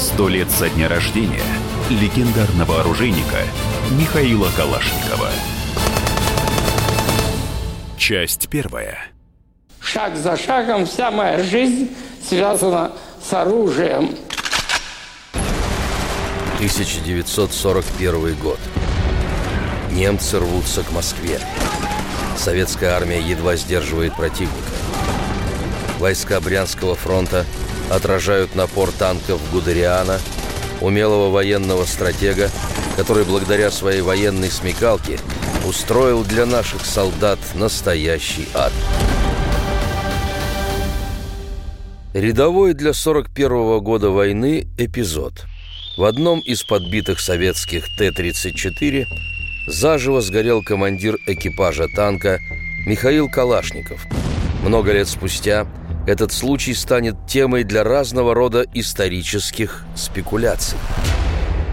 Сто лет со дня рождения легендарного оружейника Михаила Калашникова. Часть первая. Шаг за шагом вся моя жизнь связана с оружием. 1941 год. Немцы рвутся к Москве. Советская армия едва сдерживает противника. Войска Брянского фронта отражают напор танков Гудериана, умелого военного стратега, который благодаря своей военной смекалке устроил для наших солдат настоящий ад. Рядовой для 41 -го года войны эпизод. В одном из подбитых советских Т-34 заживо сгорел командир экипажа танка Михаил Калашников. Много лет спустя этот случай станет темой для разного рода исторических спекуляций.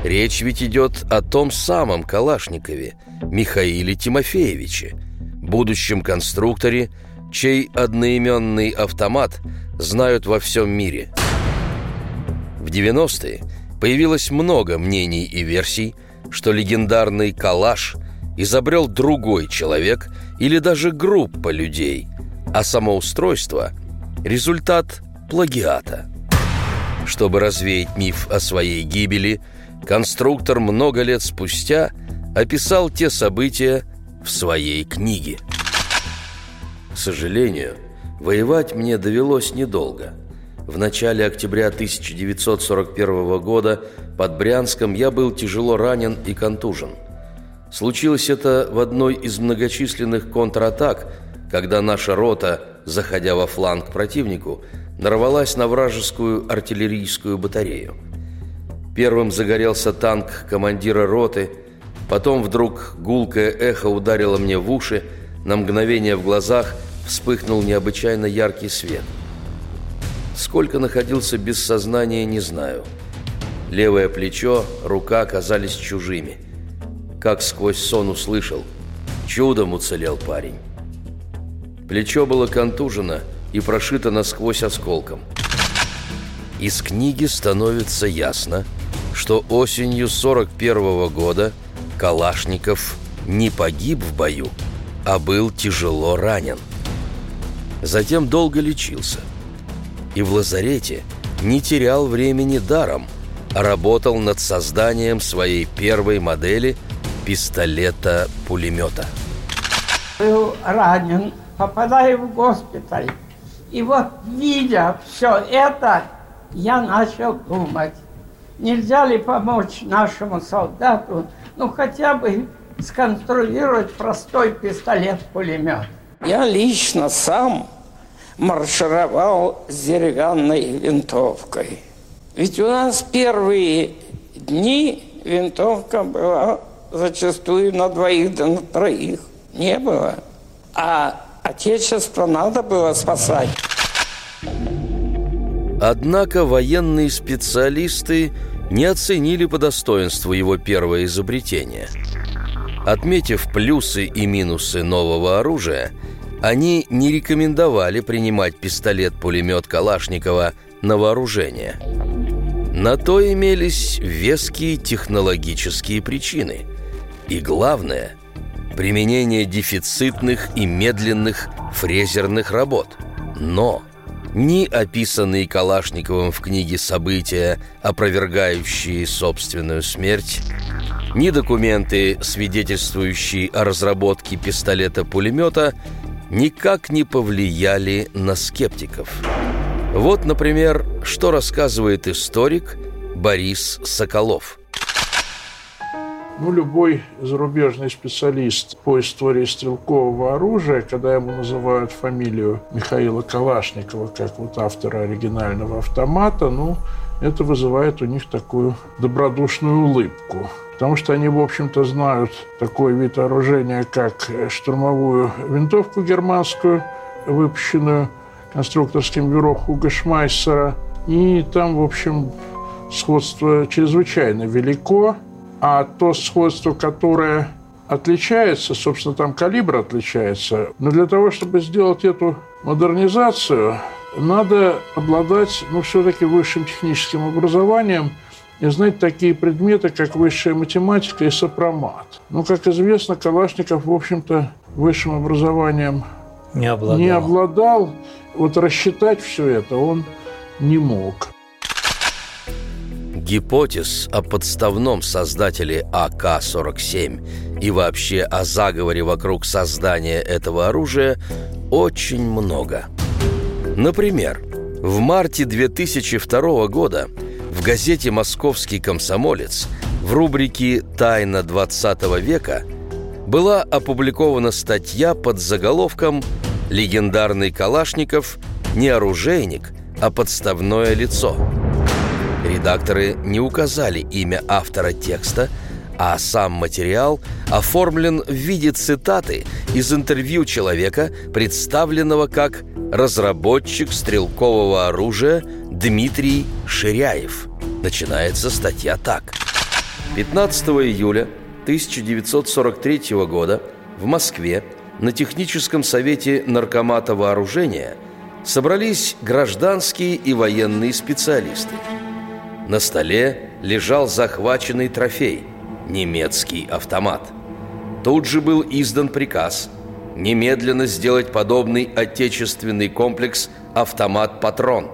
Речь ведь идет о том самом Калашникове, Михаиле Тимофеевиче, будущем конструкторе, чей одноименный автомат знают во всем мире. В 90-е появилось много мнений и версий, что легендарный «Калаш» изобрел другой человек или даже группа людей, а самоустройство – результат плагиата. Чтобы развеять миф о своей гибели, конструктор много лет спустя описал те события в своей книге. К сожалению, воевать мне довелось недолго – в начале октября 1941 года под Брянском я был тяжело ранен и контужен. Случилось это в одной из многочисленных контратак, когда наша рота, заходя во фланг противнику, нарвалась на вражескую артиллерийскую батарею. Первым загорелся танк командира роты, потом вдруг гулкое эхо ударило мне в уши, на мгновение в глазах вспыхнул необычайно яркий свет – Сколько находился без сознания, не знаю. Левое плечо, рука оказались чужими. Как сквозь сон услышал. Чудом уцелел парень. Плечо было контужено и прошито насквозь осколком. Из книги становится ясно, что осенью 41 -го года Калашников не погиб в бою, а был тяжело ранен. Затем долго лечился – и в лазарете не терял времени даром, а работал над созданием своей первой модели пистолета-пулемета. Был ранен, попадаю в госпиталь. И вот, видя все это, я начал думать, нельзя ли помочь нашему солдату, ну хотя бы сконструировать простой пистолет-пулемет. Я лично сам маршировал с деревянной винтовкой. Ведь у нас первые дни винтовка была зачастую на двоих да на троих. Не было. А Отечество надо было спасать. Однако военные специалисты не оценили по достоинству его первое изобретение. Отметив плюсы и минусы нового оружия – они не рекомендовали принимать пистолет-пулемет Калашникова на вооружение. На то имелись веские технологические причины. И главное – применение дефицитных и медленных фрезерных работ. Но ни описанные Калашниковым в книге события, опровергающие собственную смерть, ни документы, свидетельствующие о разработке пистолета-пулемета, никак не повлияли на скептиков. Вот, например, что рассказывает историк Борис Соколов. Ну, любой зарубежный специалист по истории стрелкового оружия, когда ему называют фамилию Михаила Калашникова, как вот автора оригинального автомата, ну, это вызывает у них такую добродушную улыбку потому что они, в общем-то, знают такой вид оружия, как штурмовую винтовку германскую, выпущенную конструкторским бюро Хуга Шмайсера. И там, в общем, сходство чрезвычайно велико, а то сходство, которое отличается, собственно, там калибр отличается. Но для того, чтобы сделать эту модернизацию, надо обладать, ну, все-таки высшим техническим образованием и знать такие предметы, как высшая математика и сопромат. Ну, как известно, Калашников, в общем-то, высшим образованием не обладал. не обладал. Вот рассчитать все это он не мог. Гипотез о подставном создателе АК-47 и вообще о заговоре вокруг создания этого оружия очень много. Например, в марте 2002 года в газете «Московский комсомолец» в рубрике «Тайна 20 века» была опубликована статья под заголовком «Легендарный Калашников не оружейник, а подставное лицо». Редакторы не указали имя автора текста, а сам материал оформлен в виде цитаты из интервью человека, представленного как разработчик стрелкового оружия Дмитрий Ширяев. Начинается статья так. 15 июля 1943 года в Москве на техническом совете Наркомата вооружения собрались гражданские и военные специалисты – на столе лежал захваченный трофей – немецкий автомат. Тут же был издан приказ немедленно сделать подобный отечественный комплекс «Автомат-патрон».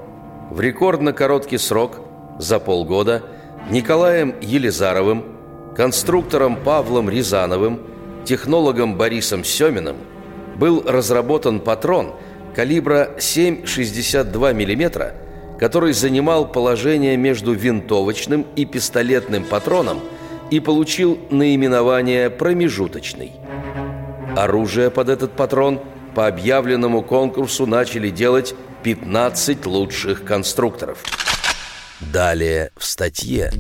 В рекордно короткий срок, за полгода, Николаем Елизаровым, конструктором Павлом Рязановым, технологом Борисом Семиным был разработан патрон калибра 7,62 мм который занимал положение между винтовочным и пистолетным патроном и получил наименование «промежуточный». Оружие под этот патрон по объявленному конкурсу начали делать 15 лучших конструкторов. Далее в статье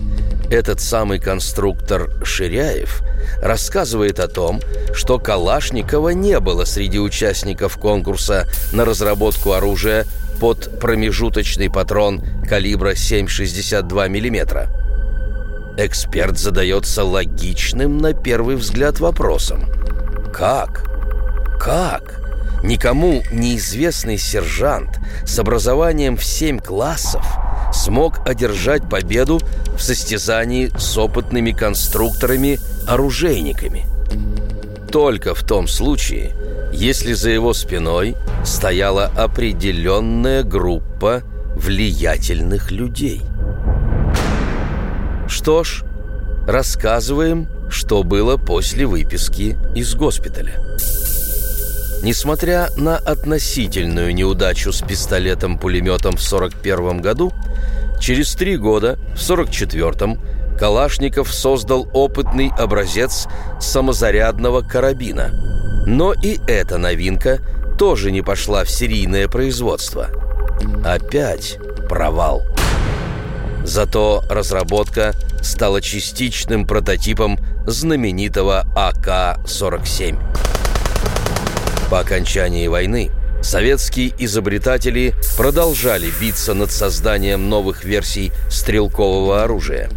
этот самый конструктор Ширяев рассказывает о том, что Калашникова не было среди участников конкурса на разработку оружия под промежуточный патрон калибра 7,62 мм. Эксперт задается логичным на первый взгляд вопросом. Как? Как? Никому неизвестный сержант с образованием в 7 классов смог одержать победу в состязании с опытными конструкторами-оружейниками. Только в том случае, если за его спиной стояла определенная группа влиятельных людей. Что ж, рассказываем, что было после выписки из госпиталя. Несмотря на относительную неудачу с пистолетом-пулеметом в 1941 году, через три года, в 1944 Калашников создал опытный образец самозарядного карабина – но и эта новинка тоже не пошла в серийное производство. Опять провал. Зато разработка стала частичным прототипом знаменитого АК-47. По окончании войны советские изобретатели продолжали биться над созданием новых версий стрелкового оружия.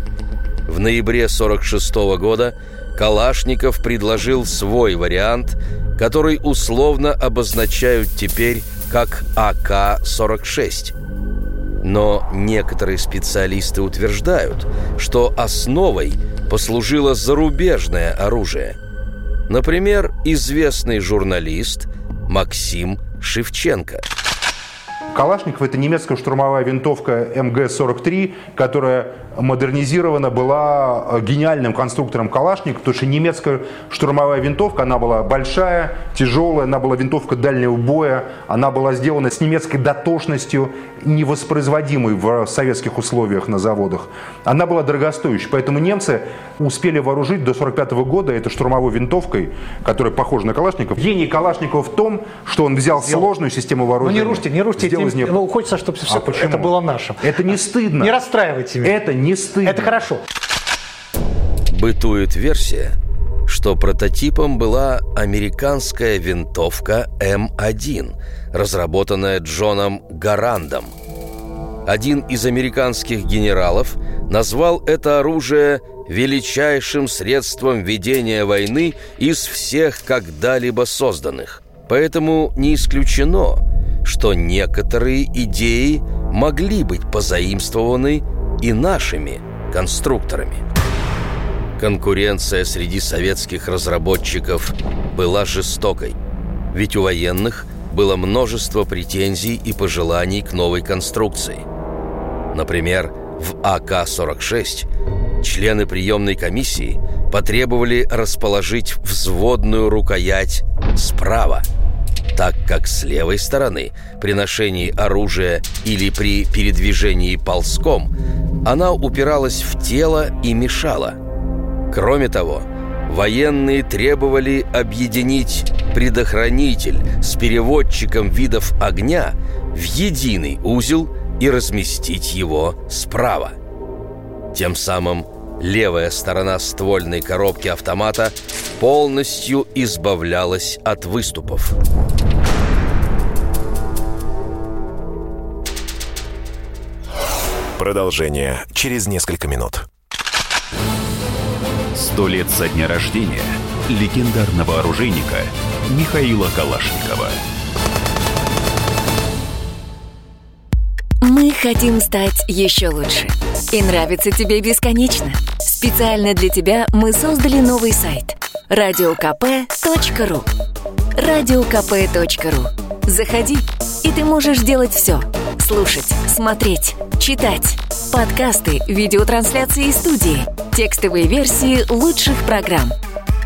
В ноябре 1946 года Калашников предложил свой вариант, который условно обозначают теперь как АК-46. Но некоторые специалисты утверждают, что основой послужило зарубежное оружие. Например, известный журналист Максим Шевченко – Калашников – это немецкая штурмовая винтовка МГ-43, которая модернизирована была э, гениальным конструктором Калашников, потому что немецкая штурмовая винтовка, она была большая, тяжелая, она была винтовка дальнего боя, она была сделана с немецкой дотошностью, невоспроизводимой в советских условиях на заводах. Она была дорогостоящей, поэтому немцы успели вооружить до 1945 года этой штурмовой винтовкой, которая похожа на Калашников. Гений Калашникова в том, что он взял Сделал. сложную систему вооружения. Ну не рушьте, не рушьте, сделал из нее... ну, хочется, чтобы все а это было нашим. Это не стыдно. Не расстраивайте меня. Это не стыдно. Это хорошо. Бытует версия, что прототипом была американская винтовка М1, разработанная Джоном Гарандом. Один из американских генералов назвал это оружие величайшим средством ведения войны из всех когда-либо созданных. Поэтому не исключено, что некоторые идеи могли быть позаимствованы и нашими конструкторами. Конкуренция среди советских разработчиков была жестокой, ведь у военных было множество претензий и пожеланий к новой конструкции. Например, в АК-46 члены приемной комиссии потребовали расположить взводную рукоять справа, так как с левой стороны при ношении оружия или при передвижении ползком она упиралась в тело и мешала – Кроме того, военные требовали объединить предохранитель с переводчиком видов огня в единый узел и разместить его справа. Тем самым левая сторона ствольной коробки автомата полностью избавлялась от выступов. Продолжение через несколько минут. Сто лет со дня рождения легендарного оружейника Михаила Калашникова. Мы хотим стать еще лучше. И нравится тебе бесконечно. Специально для тебя мы создали новый сайт радиокп.ру радиокп.ру Заходи, и ты можешь делать все. Слушать, смотреть, читать. Подкасты, видеотрансляции студии, текстовые версии лучших программ.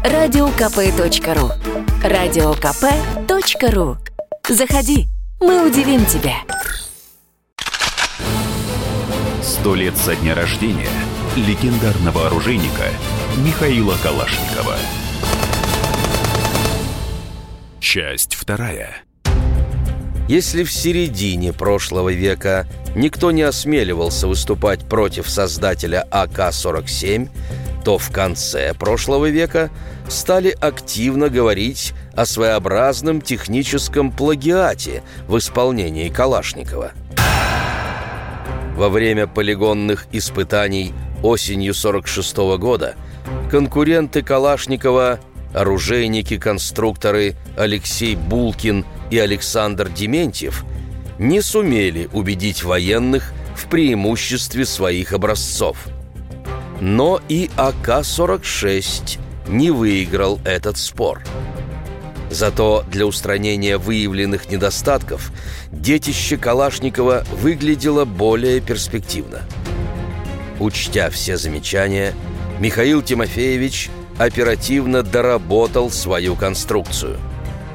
Радиокп.ру Радиокп.ру Заходи, мы удивим тебя. Сто лет со дня рождения легендарного оружейника Михаила Калашникова. Часть вторая. Если в середине прошлого века никто не осмеливался выступать против создателя АК-47, то в конце прошлого века стали активно говорить о своеобразном техническом плагиате в исполнении Калашникова. Во время полигонных испытаний осенью 46 -го года конкуренты Калашникова, оружейники-конструкторы Алексей Булкин и Александр Дементьев не сумели убедить военных в преимуществе своих образцов. Но и АК-46 не выиграл этот спор. Зато для устранения выявленных недостатков детище Калашникова выглядело более перспективно. Учтя все замечания, Михаил Тимофеевич оперативно доработал свою конструкцию –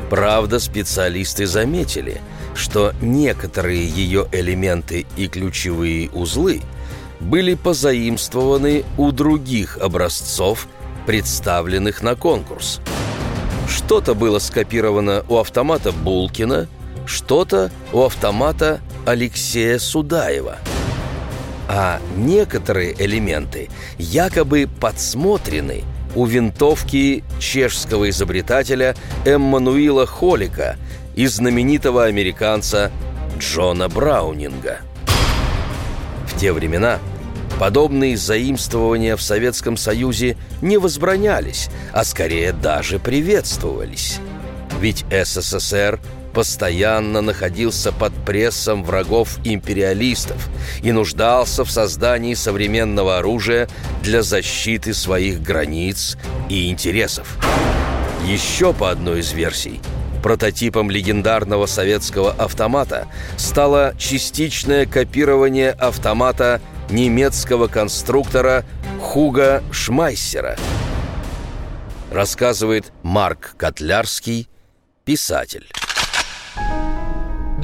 Правда, специалисты заметили, что некоторые ее элементы и ключевые узлы были позаимствованы у других образцов, представленных на конкурс. Что-то было скопировано у автомата Булкина, что-то у автомата Алексея Судаева. А некоторые элементы якобы подсмотрены – у винтовки чешского изобретателя Эммануила Холика и знаменитого американца Джона Браунинга. В те времена подобные заимствования в Советском Союзе не возбранялись, а скорее даже приветствовались. Ведь СССР – постоянно находился под прессом врагов империалистов и нуждался в создании современного оружия для защиты своих границ и интересов. Еще по одной из версий – прототипом легендарного советского автомата стало частичное копирование автомата немецкого конструктора Хуга Шмайсера. Рассказывает Марк Котлярский, писатель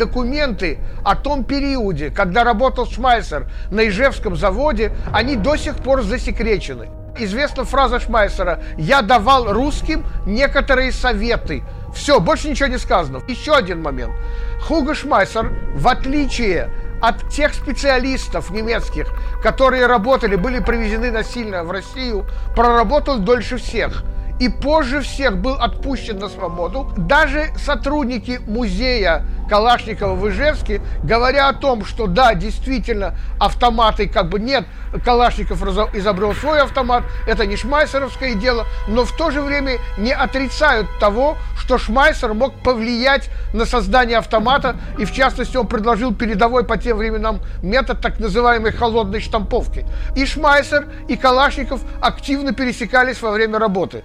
документы о том периоде, когда работал Шмайсер на Ижевском заводе, они до сих пор засекречены. Известна фраза Шмайсера «Я давал русским некоторые советы». Все, больше ничего не сказано. Еще один момент. Хуго Шмайсер, в отличие от тех специалистов немецких, которые работали, были привезены насильно в Россию, проработал дольше всех – и позже всех был отпущен на свободу. Даже сотрудники музея Калашникова в Ижевске, говоря о том, что да, действительно, автоматы как бы нет, Калашников изобрел свой автомат, это не шмайсеровское дело, но в то же время не отрицают того, что Шмайсер мог повлиять на создание автомата, и в частности он предложил передовой по тем временам метод так называемой холодной штамповки. И Шмайсер, и Калашников активно пересекались во время работы.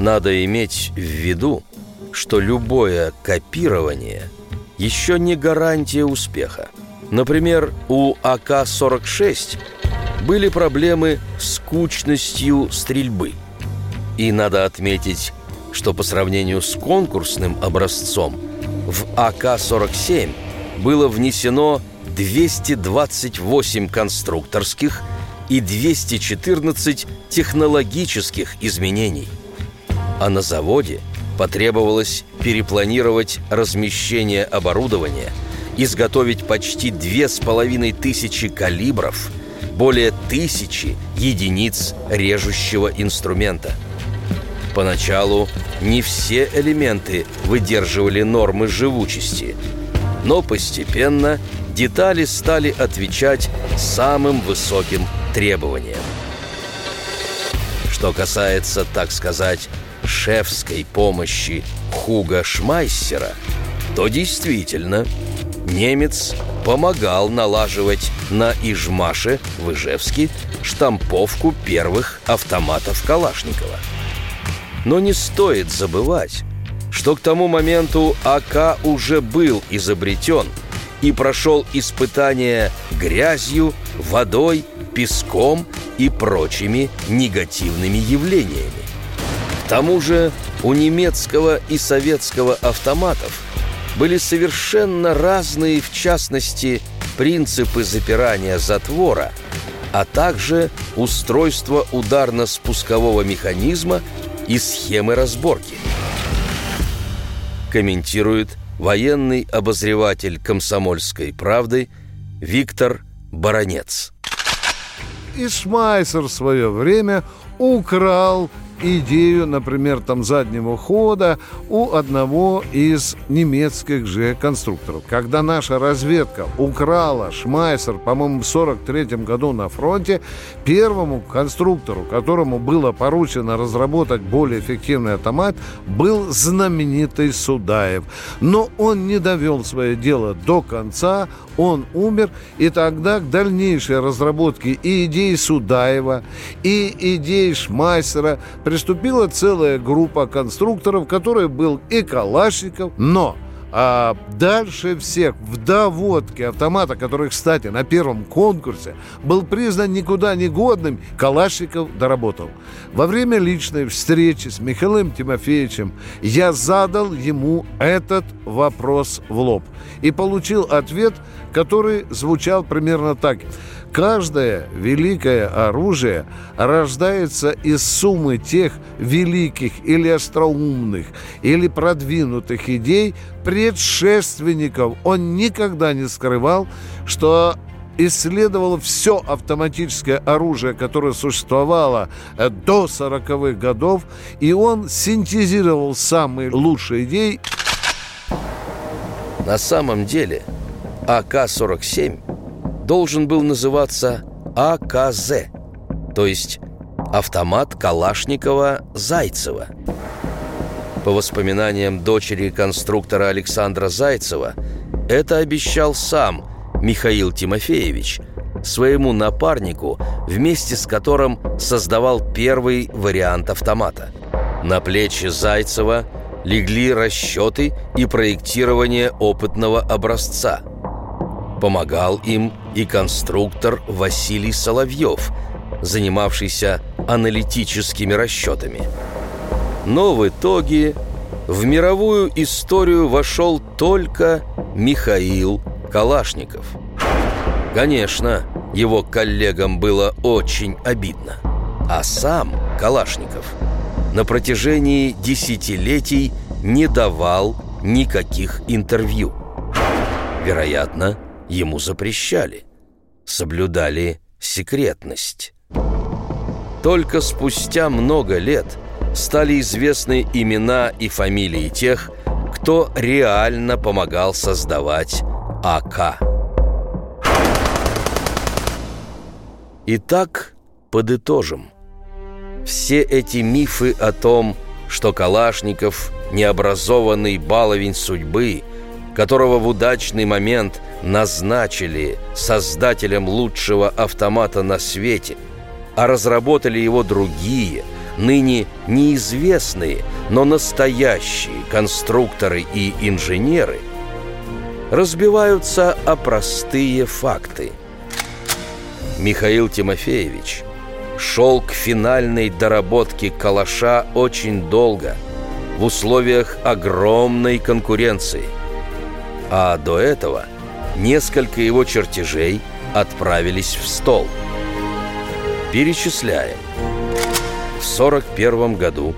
Надо иметь в виду, что любое копирование еще не гарантия успеха. Например, у АК-46 были проблемы с кучностью стрельбы. И надо отметить, что по сравнению с конкурсным образцом в АК-47 было внесено 228 конструкторских и 214 технологических изменений. А на заводе потребовалось перепланировать размещение оборудования, изготовить почти две с половиной тысячи калибров, более тысячи единиц режущего инструмента – Поначалу не все элементы выдерживали нормы живучести, но постепенно детали стали отвечать самым высоким требованиям. Что касается, так сказать, шефской помощи Хуга Шмайсера, то действительно немец помогал налаживать на Ижмаше в Ижевске штамповку первых автоматов Калашникова – но не стоит забывать, что к тому моменту АК уже был изобретен и прошел испытания грязью, водой, песком и прочими негативными явлениями. Тому же у немецкого и советского автоматов были совершенно разные, в частности, принципы запирания затвора, а также устройство ударно-спускового механизма и схемы разборки. Комментирует военный обозреватель «Комсомольской правды» Виктор Баранец. Исмайсер в свое время украл идею, например, там заднего хода у одного из немецких же конструкторов. Когда наша разведка украла Шмайсер, по-моему, в 43 году на фронте, первому конструктору, которому было поручено разработать более эффективный автомат, был знаменитый Судаев. Но он не довел свое дело до конца, он умер, и тогда к дальнейшей разработке и идей Судаева, и идей Шмайсера приступила целая группа конструкторов, которой был и Калашников, но а дальше всех в доводке автомата, который, кстати, на первом конкурсе был признан никуда не годным, Калашников доработал. Во время личной встречи с Михаилом Тимофеевичем я задал ему этот вопрос в лоб и получил ответ, который звучал примерно так – Каждое великое оружие рождается из суммы тех великих или остроумных, или продвинутых идей предшественников. Он никогда не скрывал, что исследовал все автоматическое оружие, которое существовало э, до 40-х годов, и он синтезировал самые лучшие идеи. На самом деле АК-47 должен был называться АКЗ, то есть автомат Калашникова-Зайцева. По воспоминаниям дочери конструктора Александра Зайцева, это обещал сам Михаил Тимофеевич своему напарнику, вместе с которым создавал первый вариант автомата. На плечи Зайцева легли расчеты и проектирование опытного образца – Помогал им и конструктор Василий Соловьев, занимавшийся аналитическими расчетами. Но в итоге в мировую историю вошел только Михаил Калашников. Конечно, его коллегам было очень обидно. А сам Калашников на протяжении десятилетий не давал никаких интервью. Вероятно, ему запрещали, соблюдали секретность. Только спустя много лет стали известны имена и фамилии тех, кто реально помогал создавать АК. Итак, подытожим. Все эти мифы о том, что Калашников – необразованный баловень судьбы, которого в удачный момент назначили создателем лучшего автомата на свете, а разработали его другие, ныне неизвестные, но настоящие конструкторы и инженеры, разбиваются о простые факты. Михаил Тимофеевич шел к финальной доработке калаша очень долго, в условиях огромной конкуренции. А до этого несколько его чертежей отправились в стол. Перечисляем. В 41 году,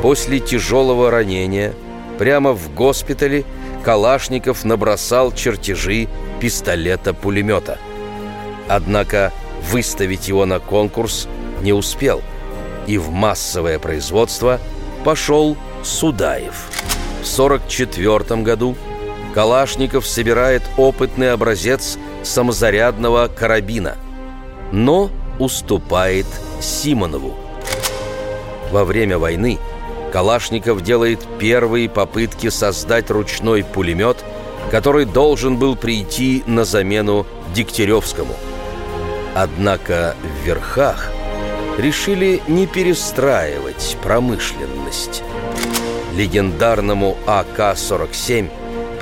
после тяжелого ранения, прямо в госпитале Калашников набросал чертежи пистолета-пулемета. Однако выставить его на конкурс не успел, и в массовое производство пошел Судаев. В 1944 году Калашников собирает опытный образец самозарядного карабина, но уступает Симонову. Во время войны Калашников делает первые попытки создать ручной пулемет, который должен был прийти на замену Дегтяревскому – Однако в верхах решили не перестраивать промышленность. Легендарному АК-47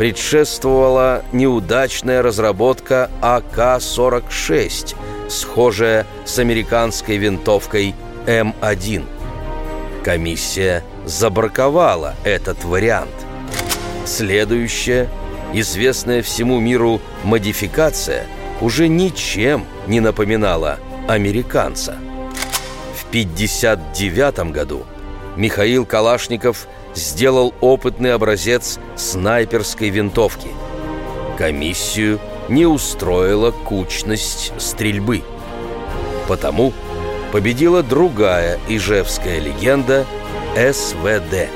предшествовала неудачная разработка АК-46, схожая с американской винтовкой М1. Комиссия забраковала этот вариант. Следующая, известная всему миру модификация – уже ничем не напоминала американца. В 1959 году Михаил Калашников сделал опытный образец снайперской винтовки. Комиссию не устроила кучность стрельбы. Потому победила другая ижевская легенда СВД.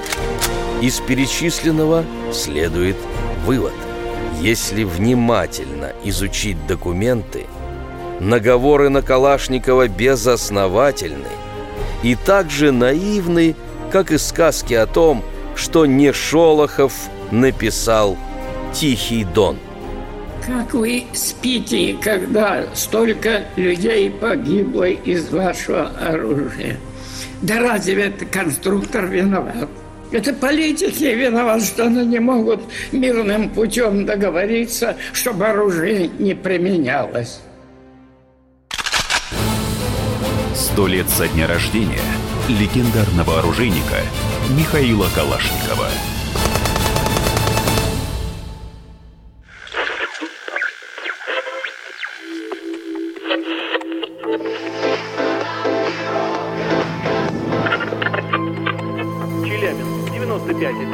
Из перечисленного следует вывод. Если внимательно изучить документы, наговоры на Калашникова безосновательны и так же наивны, как и сказки о том, что не Шолохов написал «Тихий дон». Как вы спите, когда столько людей погибло из вашего оружия? Да разве это конструктор виноват? Это политики виноваты, что они не могут мирным путем договориться, чтобы оружие не применялось. Сто лет со дня рождения легендарного оружейника Михаила Калашникова.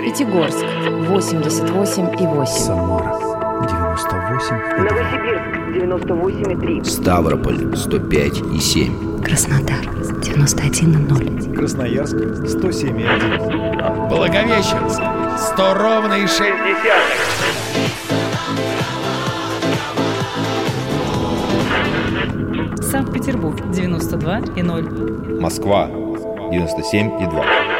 Пятигорск 88,8. Самара 98. Новосибирск 98,3. Ставрополь 105,7. Краснодар 91,0. Красноярск 107,1. Благовещенск 100 ровно и 6 Санкт-Петербург 92,0. Москва 97,2.